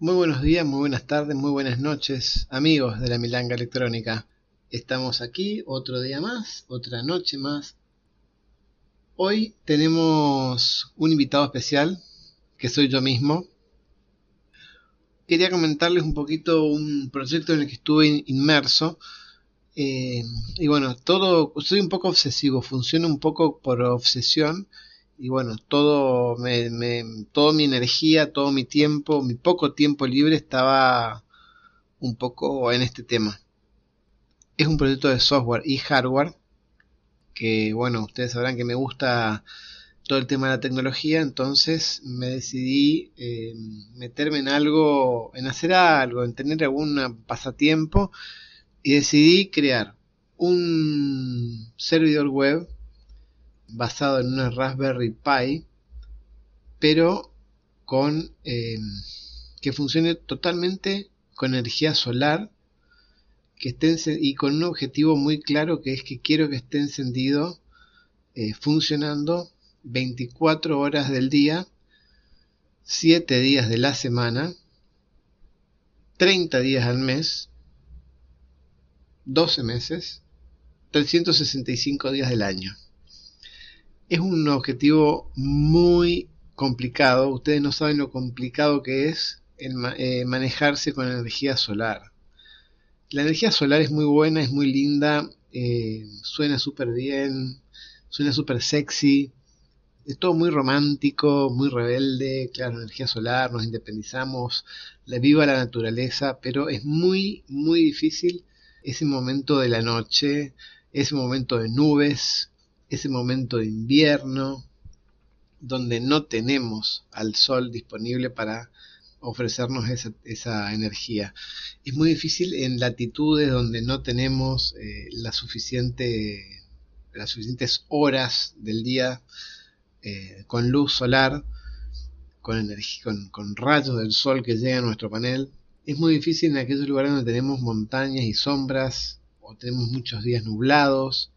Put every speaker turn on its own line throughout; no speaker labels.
Muy buenos días, muy buenas tardes, muy buenas noches, amigos de la Milanga Electrónica. Estamos aquí otro día más, otra noche más. Hoy tenemos un invitado especial, que soy yo mismo. Quería comentarles un poquito un proyecto en el que estuve inmerso. Eh, y bueno, todo, soy un poco obsesivo, funciona un poco por obsesión y bueno, todo me, me, toda mi energía, todo mi tiempo, mi poco tiempo libre estaba un poco en este tema. Es un proyecto de software y hardware que bueno, ustedes sabrán que me gusta todo el tema de la tecnología, entonces me decidí eh, meterme en algo, en hacer algo, en tener algún pasatiempo y decidí crear un servidor web basado en una Raspberry Pi, pero con em, que funcione totalmente con energía solar que esté y con un objetivo muy claro que es que quiero que esté encendido eh, funcionando 24 horas del día 7 días de la semana 30 días al mes 12 meses 365 días del año es un objetivo muy complicado. Ustedes no saben lo complicado que es eh, manejarse con energía solar. La energía solar es muy buena, es muy linda, eh, suena súper bien, suena súper sexy, es todo muy romántico, muy rebelde, claro, energía solar, nos independizamos, la viva la naturaleza, pero es muy, muy difícil ese momento de la noche, ese momento de nubes, ese momento de invierno donde no tenemos al sol disponible para ofrecernos esa, energía. Es muy difícil en latitudes donde no tenemos eh, la suficiente, las suficientes horas del día eh, con luz solar, con, con, con rayos del sol que llegan a nuestro panel. Es muy difícil en aquellos lugares donde tenemos montañas y sombras o tenemos muchos días nublados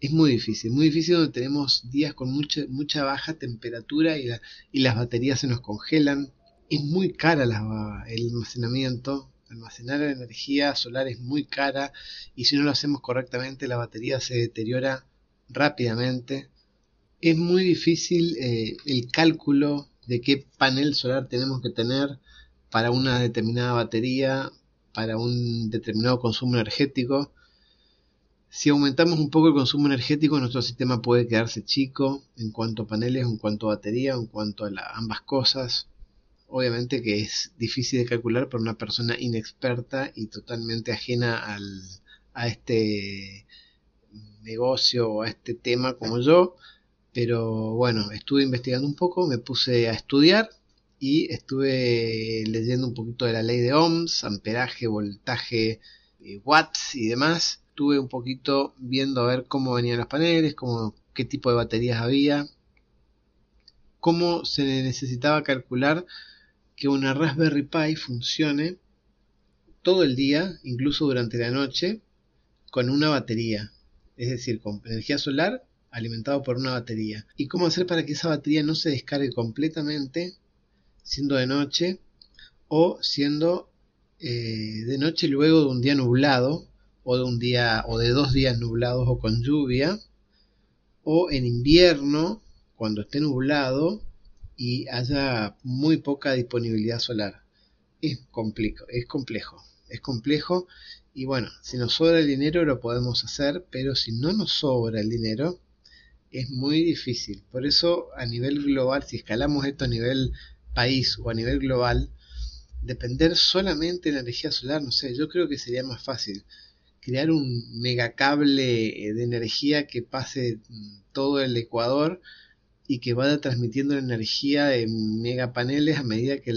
es muy difícil, muy difícil donde tenemos días con mucha, mucha baja temperatura y, y las baterías se nos congelan. Es muy cara la, el almacenamiento, almacenar energía solar es muy cara y si no lo hacemos correctamente la batería se deteriora rápidamente. Es muy difícil eh, el cálculo de qué panel solar tenemos que tener para una determinada batería, para un determinado consumo energético si aumentamos un poco el consumo energético, nuestro sistema puede quedarse chico en cuanto a paneles, en cuanto a batería, en cuanto a ambas cosas. Obviamente que es difícil de calcular para una persona inexperta y totalmente ajena al, a este negocio o a este tema como yo. Pero bueno, estuve investigando un poco, me puse a estudiar y estuve leyendo un poquito de la ley de ohms, amperaje, voltaje, eh, watts y demás estuve un poquito viendo a ver cómo venían los paneles, cómo, qué tipo de baterías había, cómo se necesitaba calcular que una Raspberry Pi funcione todo el día, incluso durante la noche, con una batería, es decir, con energía solar alimentado por una batería. Y cómo hacer para que esa batería no se descargue completamente siendo de noche o siendo eh, de noche luego de un día nublado o de un día o de dos días nublados o con lluvia o en invierno cuando esté nublado y haya muy poca disponibilidad solar. Es complejo es complejo es complejo. Y bueno si nos sobra el dinero lo podemos hacer pero si no nos sobra el dinero es muy difícil. Por eso a nivel global si escalamos esto a nivel país o a nivel global depender solamente de la energía solar no sé yo creo que sería más fácil crear un megacable eh, de energía que pase mm, todo el Ecuador y que va transmitiendo energía en megapaneles a medida que,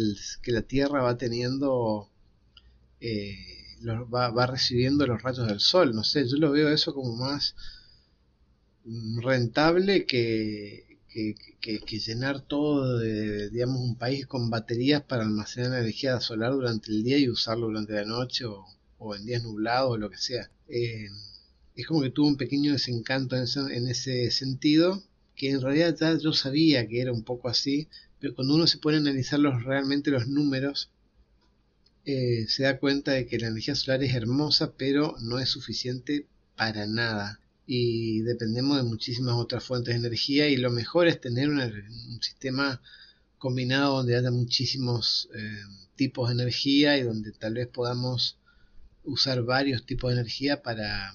la Tierra va teniendo, eh, va, recibiendo los rayos del Sol. No sé, yo lo veo eso como más rentable que, que, llenar todo de, digamos, un país con baterías para almacenar energía solar durante el día y usarlo durante la noche o, en días nublados o lo que sea. Eh, es como que tuvo un pequeño desencanto en ese, sentido, que en realidad ya yo sabía que era un poco así, pero cuando uno se pone a analizar los, realmente los números, eh, se da cuenta de que la energía solar es hermosa, pero no es suficiente para nada. Y dependemos de muchísimas otras fuentes de energía y lo mejor es tener un sistema combinado donde haya muchísimos eh, tipos de energía y donde tal vez podamos usar varios tipos de energía para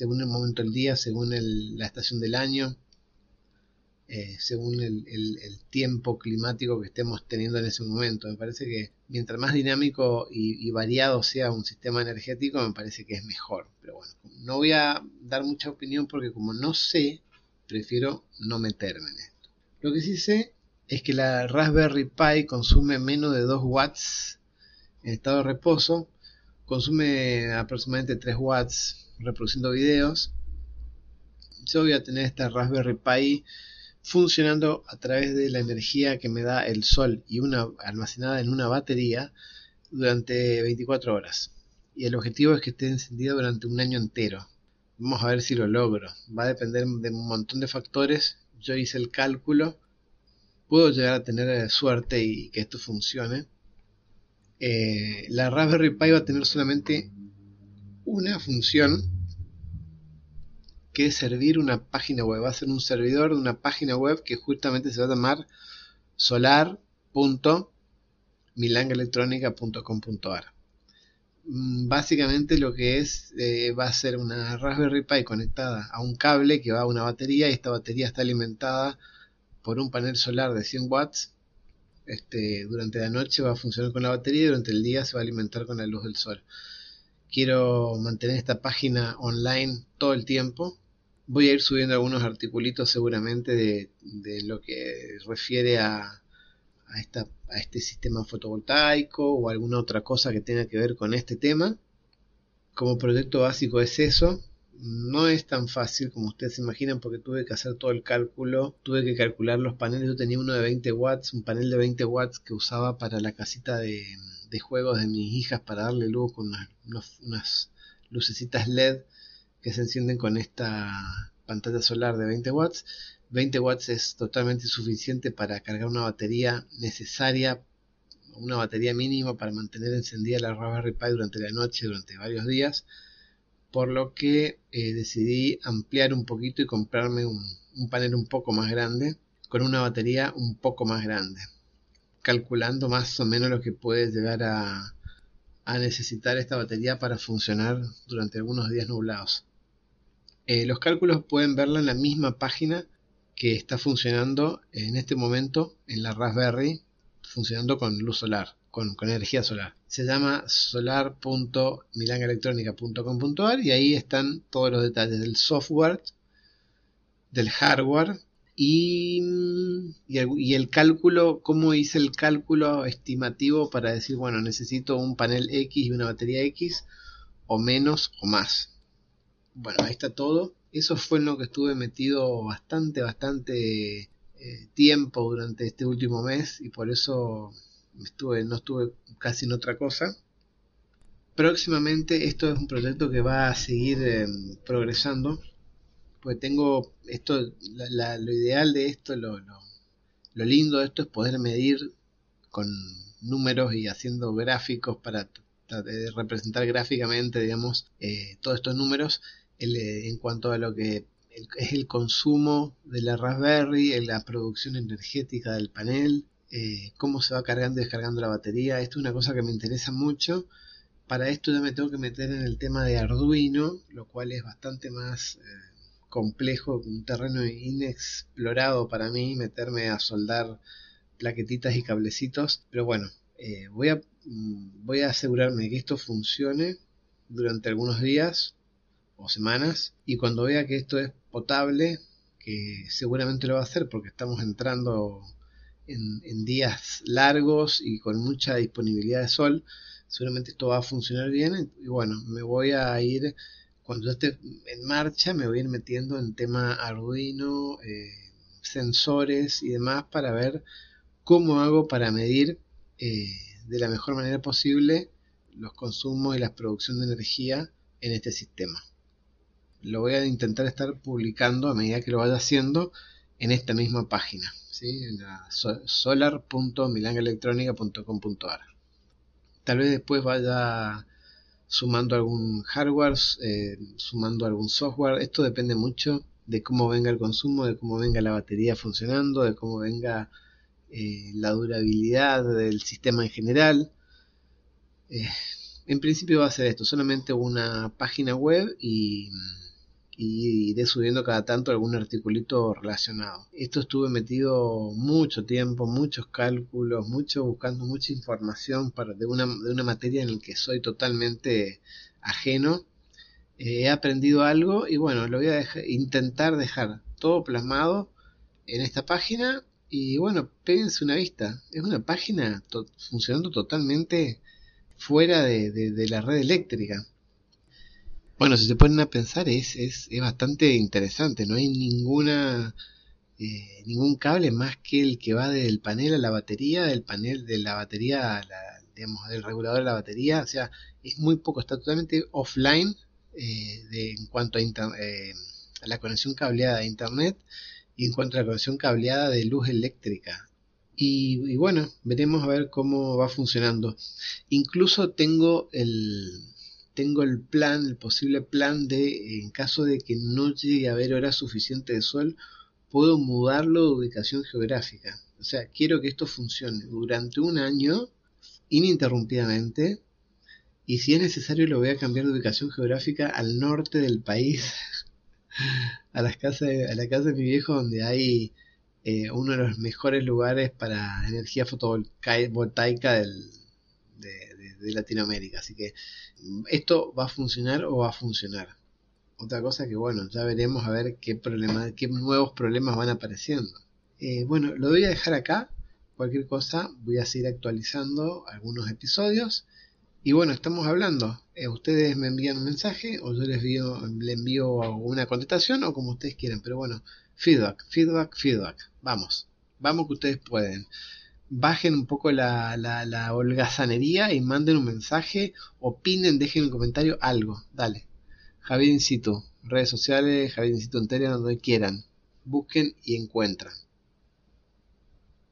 según el momento del día, según la estación del año, eh, según el, tiempo climático que estemos teniendo en ese momento. Me parece que mientras más dinámico y, variado sea un sistema energético, me parece que es mejor. Pero bueno, no voy a dar mucha opinión porque como no sé, prefiero no meterme en esto. Lo que sí sé es que la Raspberry Pi consume menos de 2 watts en estado de reposo, consume aproximadamente 3 watts reproduciendo videos, yo voy a tener esta Raspberry Pi funcionando a través de la energía que me da el sol y una almacenada en una batería durante 24 horas. Y el objetivo es que esté encendida durante un año entero. Vamos a ver si lo logro. Va a depender de un montón de factores. Yo hice el cálculo. Puedo llegar a tener suerte y que esto funcione. Eh, la Raspberry Pi va a tener solamente una función que es servir una página web. Va a ser un servidor de una página web que justamente se va a llamar solar.milangaelectronica.com.ar. Mm, básicamente lo que es eh, va a ser una Raspberry Pi conectada a un cable que va a una batería y esta batería está alimentada por un panel solar de 100 watts. Este, durante la noche va a funcionar con la batería y durante el día se va a alimentar con la luz del sol quiero mantener esta página online todo el tiempo. Voy a ir subiendo algunos articulitos seguramente de, lo que refiere a, a, esta, a este sistema fotovoltaico o alguna otra cosa que tenga que ver con este tema. Como proyecto básico es eso. No es tan fácil como ustedes se imaginan porque tuve que hacer todo el cálculo, tuve que calcular los paneles. Yo tenía uno de 20 watts, un panel de 20 watts que usaba para la casita de, juegos de mis hijas para darle luz con unas, lucecitas LED que se encienden con esta pantalla solar de 20 watts. 20 watts es totalmente suficiente para cargar una batería necesaria, una batería mínima para mantener encendida la Raspberry Pi durante la noche, durante varios días. Por lo que eh, decidí ampliar un poquito y comprarme un panel un poco más grande con una batería un poco más grande calculando más o menos lo que puede llegar a, necesitar esta batería para funcionar durante algunos días nublados. Eh, los cálculos pueden verla en la misma página que está funcionando en este momento en la Raspberry, funcionando con luz solar, con, energía solar. Se llama solar.milangaelectronica.com.ar y ahí están todos los detalles del software, del hardware y, y, el, cálculo, cómo hice el cálculo estimativo para decir, bueno, necesito un panel X y una batería X, o menos o más. Bueno, ahí está todo. Eso fue en lo que estuve metido bastante, bastante eh, tiempo durante este último mes y por eso estuve, no estuve casi en otra cosa. Próximamente esto es un proyecto que va a seguir em, progresando pues tengo esto, lo ideal de esto, lo, lo, lindo de esto es poder medir con números y haciendo gráficos para representar gráficamente, digamos, eh, todos estos números eh, en cuanto a lo que es el consumo de la Raspberry, la producción energética del panel, eh, cómo se va cargando y descargando la batería. Esto es una cosa que me interesa mucho. Para esto ya me tengo que meter en el tema de Arduino, lo cual es bastante más complejo, un terreno inexplorado para mí, meterme a soldar plaquetitas y cablecitos, pero bueno, eh, voy, a, mm, voy a asegurarme que esto funcione durante algunos días o semanas y cuando vea que esto es potable, que seguramente lo va a hacer porque estamos entrando en, días largos y con mucha disponibilidad de sol, seguramente esto va a funcionar bien y bueno, me voy a ir, cuando esté en marcha, me voy a ir metiendo en tema Arduino, eh, sensores y demás para ver cómo hago para medir eh, de la mejor manera posible los consumos y la producción de energía en este sistema. Lo voy a intentar estar publicando a medida que lo vaya haciendo en esta misma página, ¿sí? en la solar.milangaelectronica.com.ar. Tal vez después vaya sumando algún hardware, eh, sumando algún software. Esto depende mucho de cómo venga el consumo, de cómo venga la batería funcionando, de cómo venga eh, la durabilidad del sistema en general. Eh, en principio va a ser esto, solamente una página web y, y iré subiendo cada tanto algún articulito relacionado. Esto estuve metido mucho tiempo, muchos cálculos, mucho buscando mucha información para, de, una, de una materia en la que soy totalmente ajeno. Eh, he aprendido algo y bueno, lo voy a intentar dejar todo plasmado en esta página y bueno, péguense una vista. Es una página funcionando totalmente fuera de, la red eléctrica. Bueno, si se ponen a pensar es, es, es bastante interesante. No hay ninguna eh, ningún cable más que el que va del panel a la batería, del panel de la batería, a digamos, del regulador de la batería. O sea, es muy poco, está totalmente offline eh, de, en cuanto a, eh, a la conexión cableada a internet y en cuanto a la conexión cableada de luz eléctrica. Y, bueno, veremos a ver cómo va funcionando. Incluso tengo el, tengo el plan, el posible plan de, en caso de que no llegue a haber horas suficiente de sol, puedo mudarlo de ubicación geográfica. O sea, quiero que esto funcione durante un año, ininterrumpidamente, y si es necesario lo voy a cambiar de ubicación geográfica al norte del país a, las casas, a la casa de mi viejo donde hay eh, uno de los mejores lugares para energía fotovoltaica del, de, Latinoamérica. Así que esto va a funcionar o va a funcionar. Otra cosa que bueno, ya veremos a ver qué, problema, qué nuevos problemas van apareciendo. Eh, bueno, lo voy a dejar acá. Cualquier cosa voy a seguir actualizando algunos episodios. Y bueno, estamos hablando. Eh, ustedes me envían un mensaje o yo les envío, le envío una contestación o como ustedes quieran. Pero bueno, feedback, feedback, feedback. Vamos, vamos que ustedes pueden. Bajen un poco la, la, la holgazanería y manden un mensaje, opinen, dejen un comentario, algo. Dale. Javier Incito, redes sociales, Javier Incito Enteria, donde quieran. Busquen y encuentran.